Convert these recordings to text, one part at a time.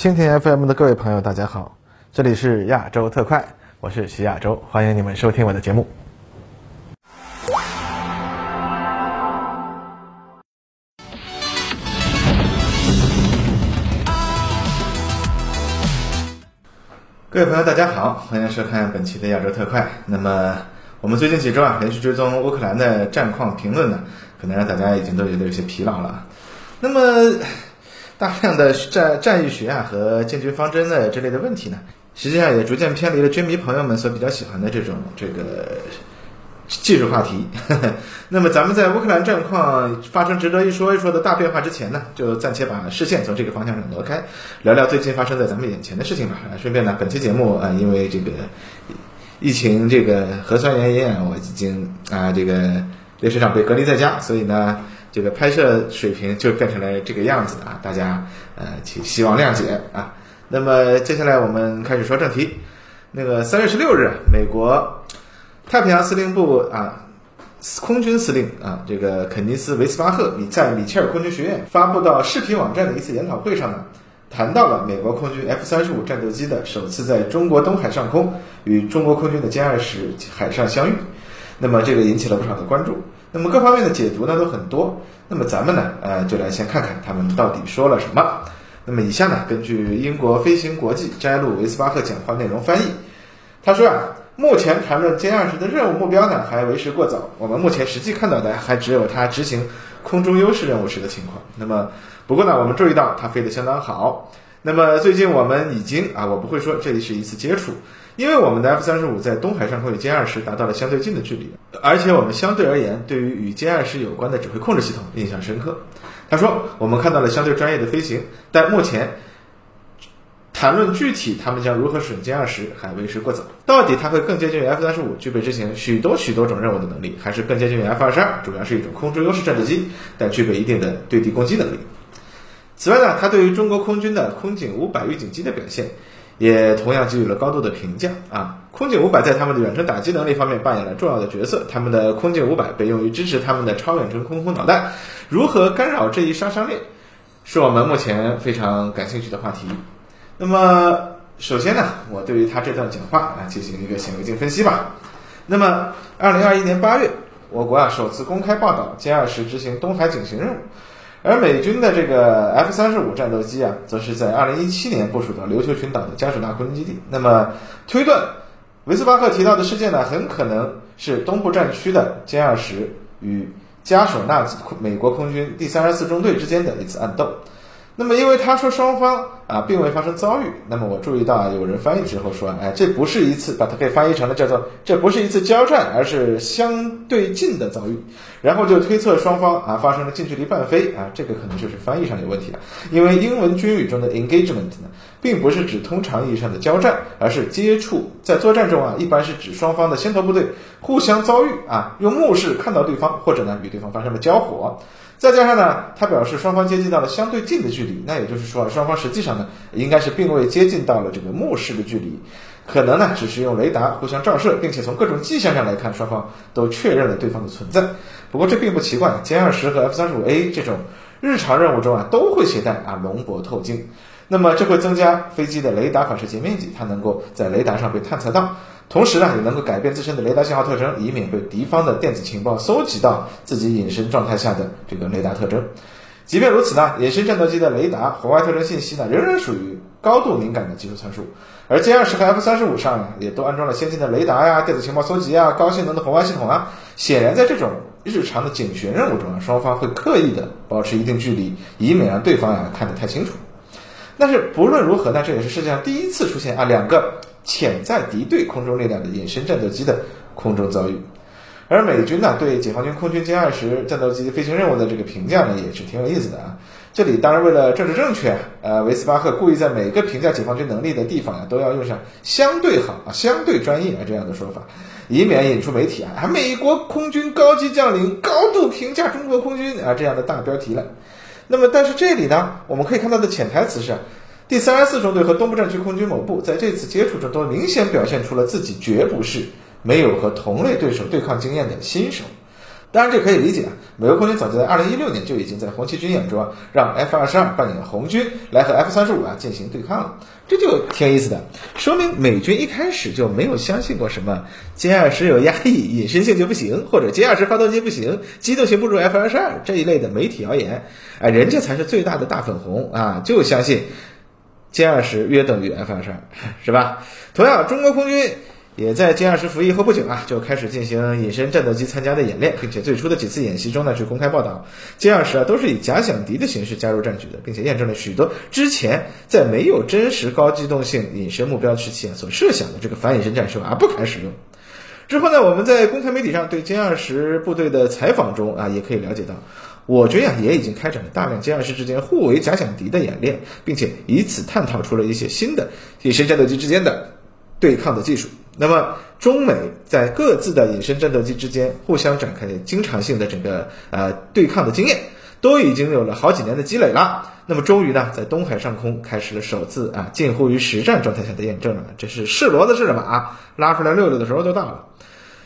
蜻蜓 FM 的各位朋友，大家好，这里是亚洲特快，我是徐亚洲，欢迎你们收听我的节目。各位朋友，大家好，欢迎收看本期的亚洲特快。那么，我们最近几周啊，连续追踪乌克兰的战况评论呢，可能让大家已经都觉得有些疲劳了。那么，大量的战战役学啊和建军方针的之类的问题呢，实际上也逐渐偏离了军迷朋友们所比较喜欢的这种这个技术话题。那么，咱们在乌克兰战况发生值得一说一说的大变化之前呢，就暂且把视线从这个方向上挪开，聊聊最近发生在咱们眼前的事情吧。顺便呢，本期节目啊，因为这个疫情这个核酸原因啊，我已经啊这个刘学长被隔离在家，所以呢。这个拍摄水平就变成了这个样子啊，大家呃请希望谅解啊。那么接下来我们开始说正题。那个三月十六日，美国太平洋司令部啊空军司令啊这个肯尼斯·维斯巴赫米在米切尔空军学院发布到视频网站的一次研讨会上呢，谈到了美国空军 F 三十五战斗机的首次在中国东海上空与中国空军的歼二十海上相遇，那么这个引起了不少的关注。那么各方面的解读呢都很多，那么咱们呢，呃，就来先看看他们到底说了什么。那么以下呢，根据英国飞行国际摘录维斯巴赫讲话内容翻译，他说啊，目前谈论歼二十的任务目标呢还为时过早，我们目前实际看到的还只有它执行空中优势任务时的情况。那么不过呢，我们注意到它飞得相当好。那么最近我们已经啊，我不会说这里是一次接触。因为我们的 F 三十五在东海上空与歼二十达到了相对近的距离，而且我们相对而言对于与歼二十有关的指挥控制系统印象深刻。他说，我们看到了相对专业的飞行，但目前谈论具体他们将如何使用歼二十还为时过早。到底它会更接近于 F 三十五，具备执行许多许多种任务的能力，还是更接近于 F 二十二，主要是一种空中优势战斗机，但具备一定的对地攻击能力。此外呢，他对于中国空军的空警五百预警机的表现。也同样给予了高度的评价啊！空警五百在他们的远程打击能力方面扮演了重要的角色，他们的空警五百被用于支持他们的超远程空空导弹。如何干扰这一杀伤链，是我们目前非常感兴趣的话题。那么，首先呢，我对于他这段讲话啊进行一个显微镜分析吧。那么，二零二一年八月，我国啊首次公开报道歼二十执行东海警巡任务。而美军的这个 F 三十五战斗机啊，则是在二零一七年部署到琉球群岛的加索纳空军基地。那么推断，维斯巴克提到的事件呢，很可能是东部战区的歼二十与加索纳美国空军第三十四中队之间的一次暗斗。那么，因为他说双方啊并未发生遭遇，那么我注意到啊有人翻译之后说，哎，这不是一次，把它可以翻译成了叫做这不是一次交战，而是相对近的遭遇，然后就推测双方啊发生了近距离伴飞啊，这个可能就是翻译上有问题了，因为英文军语中的 engagement 呢，并不是指通常意义上的交战，而是接触，在作战中啊一般是指双方的先头部队互相遭遇啊，用目视看到对方，或者呢与对方发生了交火。再加上呢，他表示双方接近到了相对近的距离，那也就是说，双方实际上应该是并未接近到了这个目视的距离，可能呢只是用雷达互相照射，并且从各种迹象上来看，双方都确认了对方的存在。不过这并不奇怪，歼二十和 F 三十五 A 这种日常任务中啊都会携带啊龙柏透镜，那么这会增加飞机的雷达反射截面积，它能够在雷达上被探测到。同时呢，也能够改变自身的雷达信号特征，以免被敌方的电子情报搜集到自己隐身状态下的这个雷达特征。即便如此呢，隐身战斗机的雷达红外特征信息呢，仍然属于高度敏感的技术参数。而歼二十和 F 三十五上，也都安装了先进的雷达呀、电子情报搜集啊、高性能的红外系统啊。显然，在这种日常的警巡任务中啊，双方会刻意的保持一定距离，以免让对方呀看得太清楚。但是不论如何呢，这也是世界上第一次出现啊两个。潜在敌对空中力量的隐身战斗机的空中遭遇，而美军呢对解放军空军歼二十战斗机飞行任务的这个评价呢也是挺有意思的啊。这里当然为了政治正确，呃，维斯巴赫故意在每个评价解放军能力的地方呀都要用上相对好啊、相对专业啊这样的说法，以免引出媒体啊美国空军高级将领高度评价中国空军啊这样的大标题了。那么但是这里呢我们可以看到的潜台词是。第三十四中队和东部战区空军某部在这次接触中都明显表现出了自己绝不是没有和同类对手对抗经验的新手。当然这可以理解啊，美国空军早就在二零一六年就已经在红旗军演中让 F 二十二扮演红军来和 F 三十五啊进行对抗了，这就挺有意思的，说明美军一开始就没有相信过什么歼二十有压抑、隐身性就不行，或者歼二十发动机不行、机动性不如 F 二十二这一类的媒体谣言，哎，人家才是最大的大粉红啊，就相信歼二十约等于 F 二十二，是吧？同样，中国空军。也在歼二十服役后不久啊，就开始进行隐身战斗机参加的演练，并且最初的几次演习中呢，去公开报道，歼二十啊都是以假想敌的形式加入战局的，并且验证了许多之前在没有真实高机动性隐身目标时期啊所设想的这个反隐身战术啊不堪使用。之后呢，我们在公开媒体上对歼二十部队的采访中啊，也可以了解到，我军啊也已经开展了大量歼二十之间互为假想敌的演练，并且以此探讨出了一些新的隐身战斗机之间的对抗的技术。那么，中美在各自的隐身战斗机之间互相展开经常性的整个呃对抗的经验，都已经有了好几年的积累了。那么，终于呢，在东海上空开始了首次啊近乎于实战状态下的验证了。这是是骡子是什么啊？拉出来溜溜的时候就到了。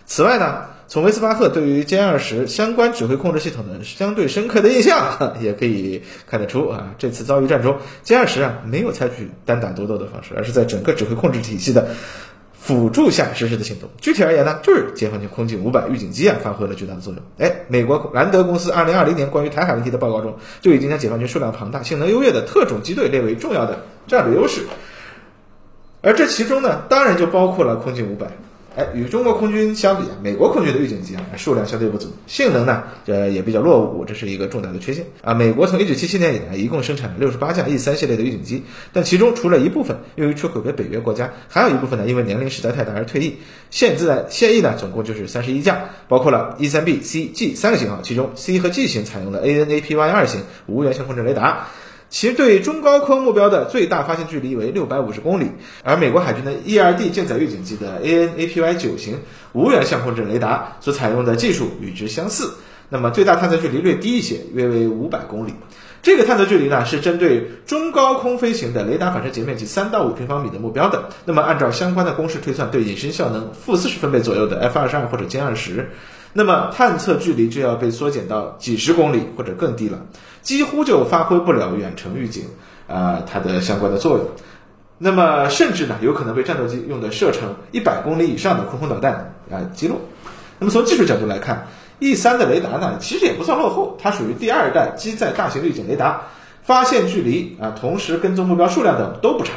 此外呢，从维斯巴赫对于歼二十相关指挥控制系统的相对深刻的印象，也可以看得出啊，这次遭遇战中，歼二十啊没有采取单打独斗的方式，而是在整个指挥控制体系的。辅助下实施的行动，具体而言呢，就是解放军空警五百预警机啊，发挥了巨大的作用。哎，美国兰德公司二零二零年关于台海问题的报告中，就已经将解放军数量庞大、性能优越的特种机队列为重要的战略优势，而这其中呢，当然就包括了空警五百。哎，与中国空军相比啊，美国空军的预警机啊数量相对不足，性能呢呃也比较落伍，这是一个重大的缺陷啊。美国从一九七七年以来一共生产了六十八架 E 三系列的预警机，但其中除了一部分用于出口给北约国家，还有一部分呢因为年龄实在太大而退役。现自在现役呢总共就是三十一架，包括了 E 三 B、C、G 三个型号，其中 C 和 G 型采用了 ANAPY 二型无源相控阵雷达。其对中高空目标的最大发现距离为六百五十公里，而美国海军的 E R D 舰载预警机的 ANAPY 九型无源相控阵雷达所采用的技术与之相似，那么最大探测距离略低一些，约为五百公里。这个探测距离呢，是针对中高空飞行的雷达反射截面积三到五平方米的目标的。那么按照相关的公式推算，对隐身效能负四十分贝左右的 F 二十二或者歼二十。那么探测距离就要被缩减到几十公里或者更低了，几乎就发挥不了远程预警啊它的相关的作用。那么甚至呢有可能被战斗机用的射程一百公里以上的空空导弹啊击落。那么从技术角度来看，E 三的雷达呢其实也不算落后，它属于第二代机载大型预警雷达，发现距离啊同时跟踪目标数量等都不差。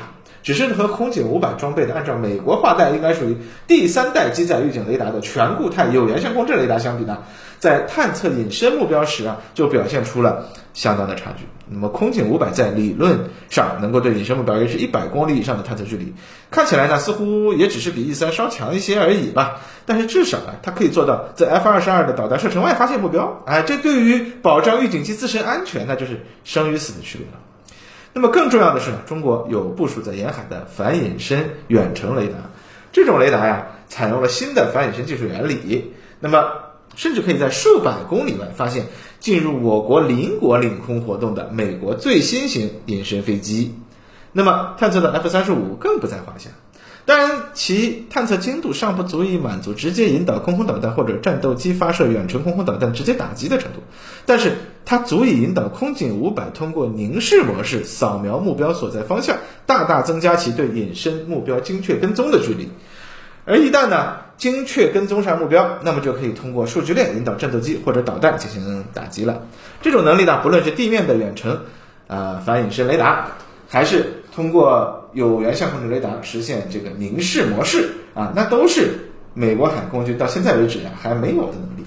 只是和空警五百装备的，按照美国划带应该属于第三代机载预警雷达的全固态有源相控阵雷达相比呢，在探测隐身目标时啊，就表现出了相当的差距。那么空警五百在理论上能够对隐身目标维持一百公里以上的探测距离，看起来呢似乎也只是比 E 三稍强一些而已吧。但是至少啊，它可以做到在 F 二十二的导弹射程外发现目标。哎，这对于保障预警机自身安全，那就是生与死的区别了。那么更重要的是呢，中国有部署在沿海的反隐身远程雷达，这种雷达呀，采用了新的反隐身技术原理，那么甚至可以在数百公里外发现进入我国邻国领空活动的美国最新型隐身飞机，那么探测的 F 三十五更不在话下。当然，其探测精度尚不足以满足直接引导空空导弹或者战斗机发射远程空空导弹直接打击的程度，但是它足以引导空警五百通过凝视模式扫描目标所在方向，大大增加其对隐身目标精确跟踪的距离。而一旦呢精确跟踪上目标，那么就可以通过数据链引导战斗机或者导弹进行打击了。这种能力呢，不论是地面的远程啊反隐身雷达，还是通过有源相控阵雷达实现这个凝视模式啊，那都是美国海空军到现在为止呀还没有的能力。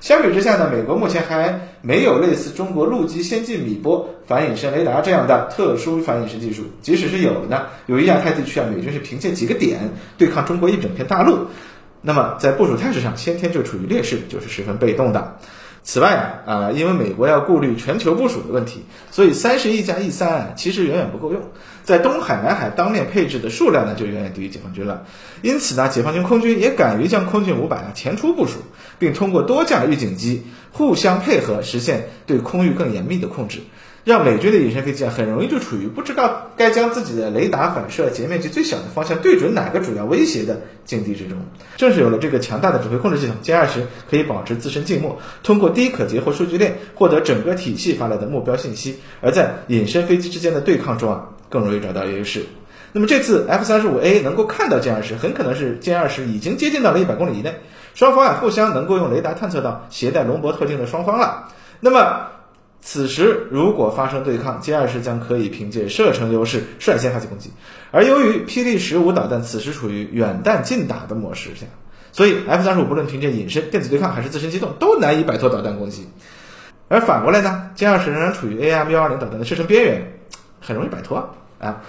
相比之下呢，美国目前还没有类似中国陆基先进米波反隐身雷达这样的特殊反隐身技术。即使是有的呢，由于亚太地区啊，美军是凭借几个点对抗中国一整片大陆，那么在部署态势上先天就处于劣势，就是十分被动的。此外啊，啊，因为美国要顾虑全球部署的问题，所以三十亿加 E 三其实远远不够用，在东海、南海当面配置的数量呢就远远低于解放军了。因此呢，解放军空军也敢于将空警五百啊前出部署，并通过多架预警机互相配合，实现对空域更严密的控制。让美军的隐身飞机啊很容易就处于不知道该将自己的雷达反射截面积最小的方向对准哪个主要威胁的境地之中。正是有了这个强大的指挥控制系统歼二十可以保持自身静默，通过低可截获数据链获得整个体系发来的目标信息，而在隐身飞机之间的对抗中啊更容易找到优势。那么这次 F 三十五 A 能够看到歼二十，很可能是歼二十已经接近到了一百公里以内，双方啊互相能够用雷达探测到携带龙博特镜的双方了。那么此时如果发生对抗，歼二十将可以凭借射程优势率先发起攻击。而由于霹雳十五导弹此时处于远弹近打的模式下，所以 F 三十五不论凭借隐身、电子对抗还是自身机动，都难以摆脱导弹攻击。而反过来呢，歼二十仍然处于 AM 幺二零导弹的射程边缘，很容易摆脱啊。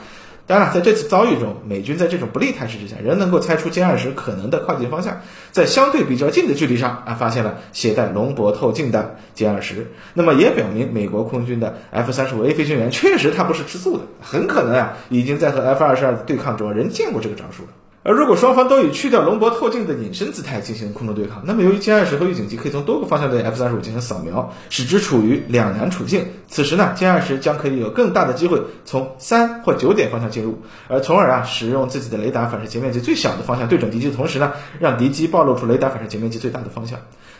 当然，在这次遭遇中，美军在这种不利态势之下，仍能够猜出歼二十可能的靠近方向，在相对比较近的距离上啊，发现了携带龙博透镜的歼二十。那么也表明，美国空军的 F 三十五 A 飞行员确实他不是吃素的，很可能啊，已经在和 F 二十二的对抗中人见过这个招数了。而如果双方都以去掉龙博透镜的隐身姿态进行空中对抗，那么由于歼二十和预警机可以从多个方向对 F 三十五进行扫描，使之处于两难处境。此时呢，歼二十将可以有更大的机会从三或九点方向进入，而从而啊，使用自己的雷达反射截面积最小的方向对准敌机的同时呢，让敌机暴露出雷达反射截面积最大的方向。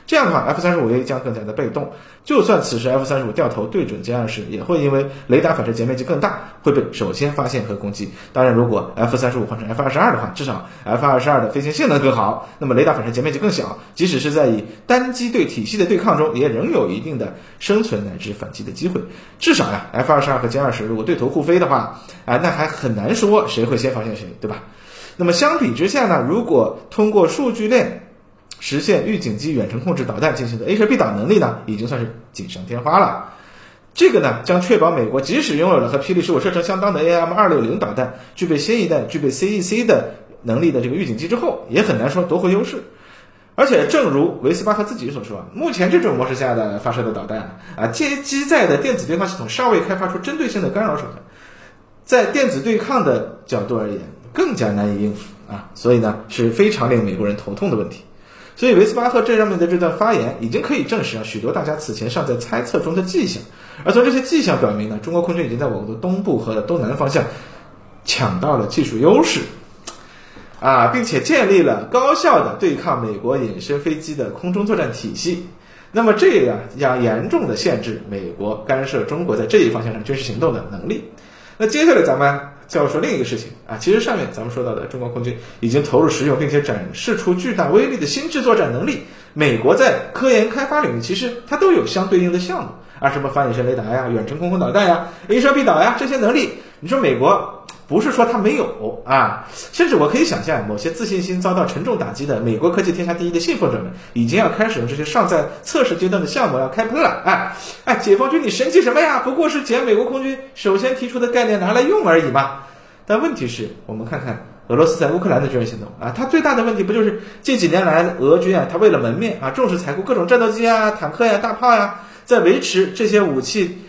这样的话，F 三十五 A 将更加的被动。就算此时 F 三十五掉头对准歼二十，也会因为雷达反射截面积更大，会被首先发现和攻击。当然，如果 F 三十五换成 F 二十二的话，至少 F 二十二的飞行性能更好，那么雷达反射截面积更小，即使是在以单机对体系的对抗中，也仍有一定的生存乃至反击的机会。至少呀，F 二十二和歼二十如果对头互飞的话，啊，那还很难说谁会先发现谁，对吧？那么相比之下呢，如果通过数据链。实现预警机远程控制导弹进行的 A 射 B 导能力呢，已经算是锦上添花了。这个呢，将确保美国即使拥有了和霹雳十五射程相当的 AM 二六零导弹，具备新一代具备 CEC 的能力的这个预警机之后，也很难说夺回优势。而且，正如维斯巴赫自己所说，目前这种模式下的发射的导弹啊，接机载的电子对抗系统尚未开发出针对性的干扰手段，在电子对抗的角度而言，更加难以应付啊，所以呢，是非常令美国人头痛的问题。所以维斯巴赫这上面的这段发言，已经可以证实啊许多大家此前尚在猜测中的迹象。而从这些迹象表明呢，中国空军已经在我国的东部和东南方向抢到了技术优势，啊，并且建立了高效的对抗美国隐身飞机的空中作战体系。那么这样将严重的限制美国干涉中国在这一方向上军事行动的能力。那接下来咱们。再要说另一个事情啊，其实上面咱们说到的中国空军已经投入使用并且展示出巨大威力的新制作战能力。美国在科研开发领域其实它都有相对应的项目啊，什么反隐身雷达呀、远程空空导弹呀、A 射 B 导呀这些能力，你说美国不是说它没有啊？甚至我可以想象，某些自信心遭到沉重打击的美国科技天下第一的信奉者们，已经要开始用这些尚在测试阶段的项目要开喷了。哎哎，解放军你神气什么呀？不过是捡美国空军首先提出的概念拿来用而已嘛。但问题是我们看看俄罗斯在乌克兰的军事行动啊，它最大的问题不就是近几年来俄军啊，它为了门面啊，重视采购各种战斗机啊、坦克呀、大炮呀，在维持这些武器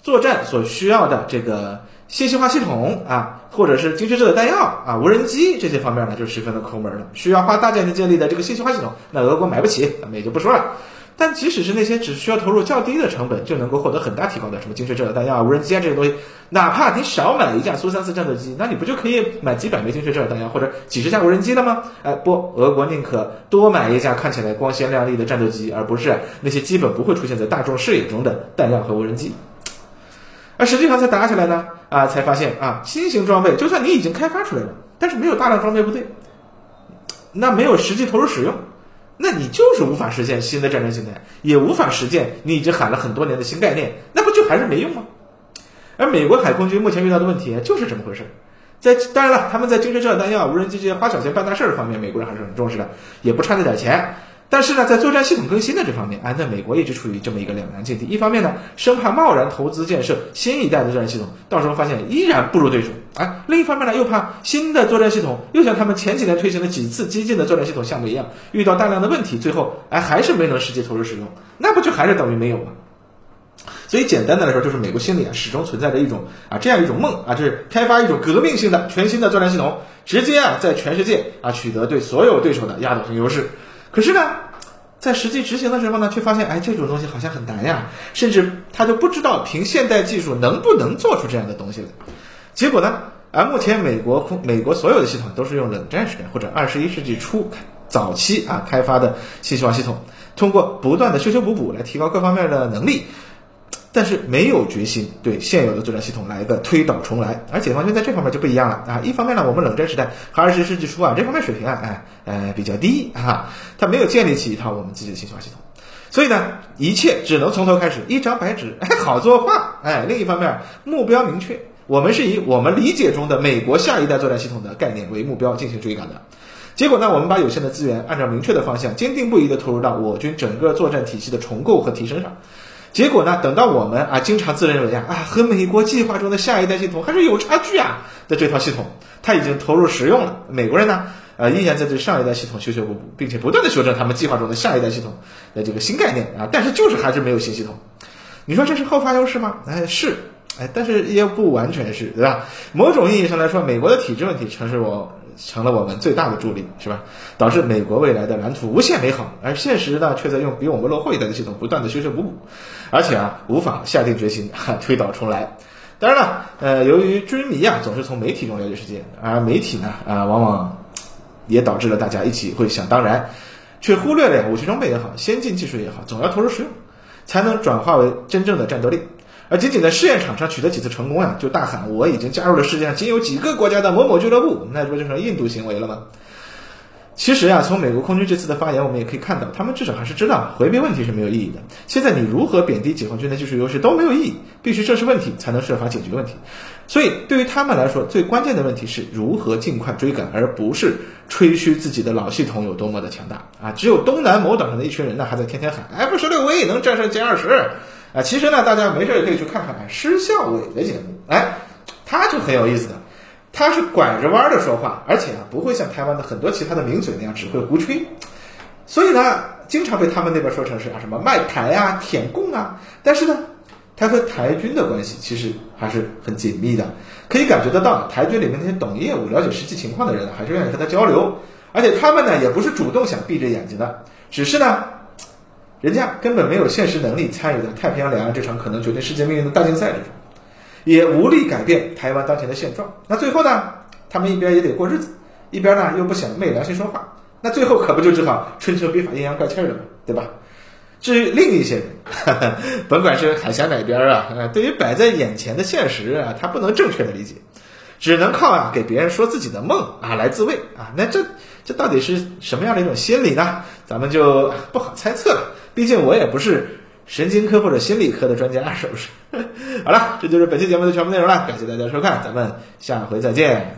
作战所需要的这个信息化系统啊，或者是精确制的弹药啊、无人机这些方面呢，就十分的抠门了，需要花大价钱建立的这个信息化系统，那俄国买不起，咱们也就不说了。但即使是那些只需要投入较低的成本就能够获得很大提高的什么精确制导弹药啊、无人机啊这些东西，哪怕你少买一架苏三四战斗机，那你不就可以买几百枚精确制导弹药或者几十架无人机了吗？哎，不，俄国宁可多买一架看起来光鲜亮丽的战斗机，而不是那些基本不会出现在大众视野中的弹药和无人机。而实际上才打起来呢，啊，才发现啊，新型装备就算你已经开发出来了，但是没有大量装备部队，那没有实际投入使用。那你就是无法实现新的战争形态，也无法实现你已经喊了很多年的新概念，那不就还是没用吗？而美国海空军目前遇到的问题就是这么回事，在当然了，他们在精确制导弹药、无人机这些花小钱办大事儿方面，美国人还是很重视的，也不差那点钱。但是呢，在作战系统更新的这方面，啊，那美国一直处于这么一个两难境地。一方面呢，生怕贸然投资建设新一代的作战系统，到时候发现依然不如对手，啊；另一方面呢，又怕新的作战系统又像他们前几年推行的几次激进的作战系统项目一样，遇到大量的问题，最后哎还是没能实际投入使用，那不就还是等于没有吗？所以简单的来说，就是美国心里啊始终存在着一种啊这样一种梦啊，就是开发一种革命性的全新的作战系统，直接啊在全世界啊取得对所有对手的压倒性优势。可是呢，在实际执行的时候呢，却发现，哎，这种东西好像很难呀，甚至他就不知道凭现代技术能不能做出这样的东西来。结果呢，啊，目前美国空美国所有的系统都是用冷战时代或者二十一世纪初早期啊开发的信息化系统，通过不断的修修补补来提高各方面的能力。但是没有决心对现有的作战系统来一个推倒重来，而解放军在这方面就不一样了啊！一方面呢，我们冷战时代和二十世纪初啊这方面水平啊，哎呃比较低啊，他没有建立起一套我们自己的信息化系统，所以呢，一切只能从头开始，一张白纸，哎好作画，哎。另一方面，目标明确，我们是以我们理解中的美国下一代作战系统的概念为目标进行追赶的。结果呢，我们把有限的资源按照明确的方向，坚定不移地投入到我军整个作战体系的重构和提升上。结果呢？等到我们啊，经常自认为啊啊，和美国计划中的下一代系统还是有差距啊的这套系统，它已经投入使用了。美国人呢，呃，依然在对上一代系统修修补补，并且不断的修正他们计划中的下一代系统的这个新概念啊，但是就是还是没有新系统。你说这是后发优势吗？哎，是，哎，但是也不完全是，对吧？某种意义上来说，美国的体制问题成是我。成了我们最大的助力，是吧？导致美国未来的蓝图无限美好，而现实呢，却在用比我们落后一代的系统不断的修修补补，而且啊，无法下定决心推倒重来。当然了，呃，由于军迷啊总是从媒体中了解世界，而媒体呢啊，往往也导致了大家一起会想当然，却忽略了武器装备也好，先进技术也好，总要投入使用，才能转化为真正的战斗力。而仅仅在试验场上取得几次成功呀，就大喊我已经加入了世界上仅有几个国家的某某俱乐部，那不就成印度行为了吗？其实呀，从美国空军这次的发言，我们也可以看到，他们至少还是知道回避问题是没有意义的。现在你如何贬低解放军的技术优势都没有意义，必须正视问题才能设法解决问题。所以对于他们来说，最关键的问题是如何尽快追赶，而不是吹嘘自己的老系统有多么的强大啊！只有东南某岛上的一群人呢，还在天天喊 F 十六 V 能战胜歼二十。啊，其实呢，大家没事也可以去看看施孝伟的节目，哎，他就很有意思的，他是拐着弯的说话，而且啊，不会像台湾的很多其他的名嘴那样只会胡吹，所以呢，经常被他们那边说成是啊什么卖台啊、舔共啊，但是呢，他和台军的关系其实还是很紧密的，可以感觉得到，台军里面那些懂业务、了解实际情况的人还是愿意和他交流，而且他们呢，也不是主动想闭着眼睛的，只是呢。人家根本没有现实能力参与到太平洋两岸这场可能决定世界命运的大竞赛之中，也无力改变台湾当前的现状。那最后呢，他们一边也得过日子，一边呢又不想昧良心说话，那最后可不就只好春秋笔法阴阳怪气了吗？对吧？至于另一些人，甭管是海峡哪边啊，对于摆在眼前的现实啊，他不能正确的理解，只能靠啊给别人说自己的梦啊来自慰啊。那这这到底是什么样的一种心理呢？咱们就不好猜测了。毕竟我也不是神经科或者心理科的专家，是不是？好了，这就是本期节目的全部内容了，感谢大家收看，咱们下回再见。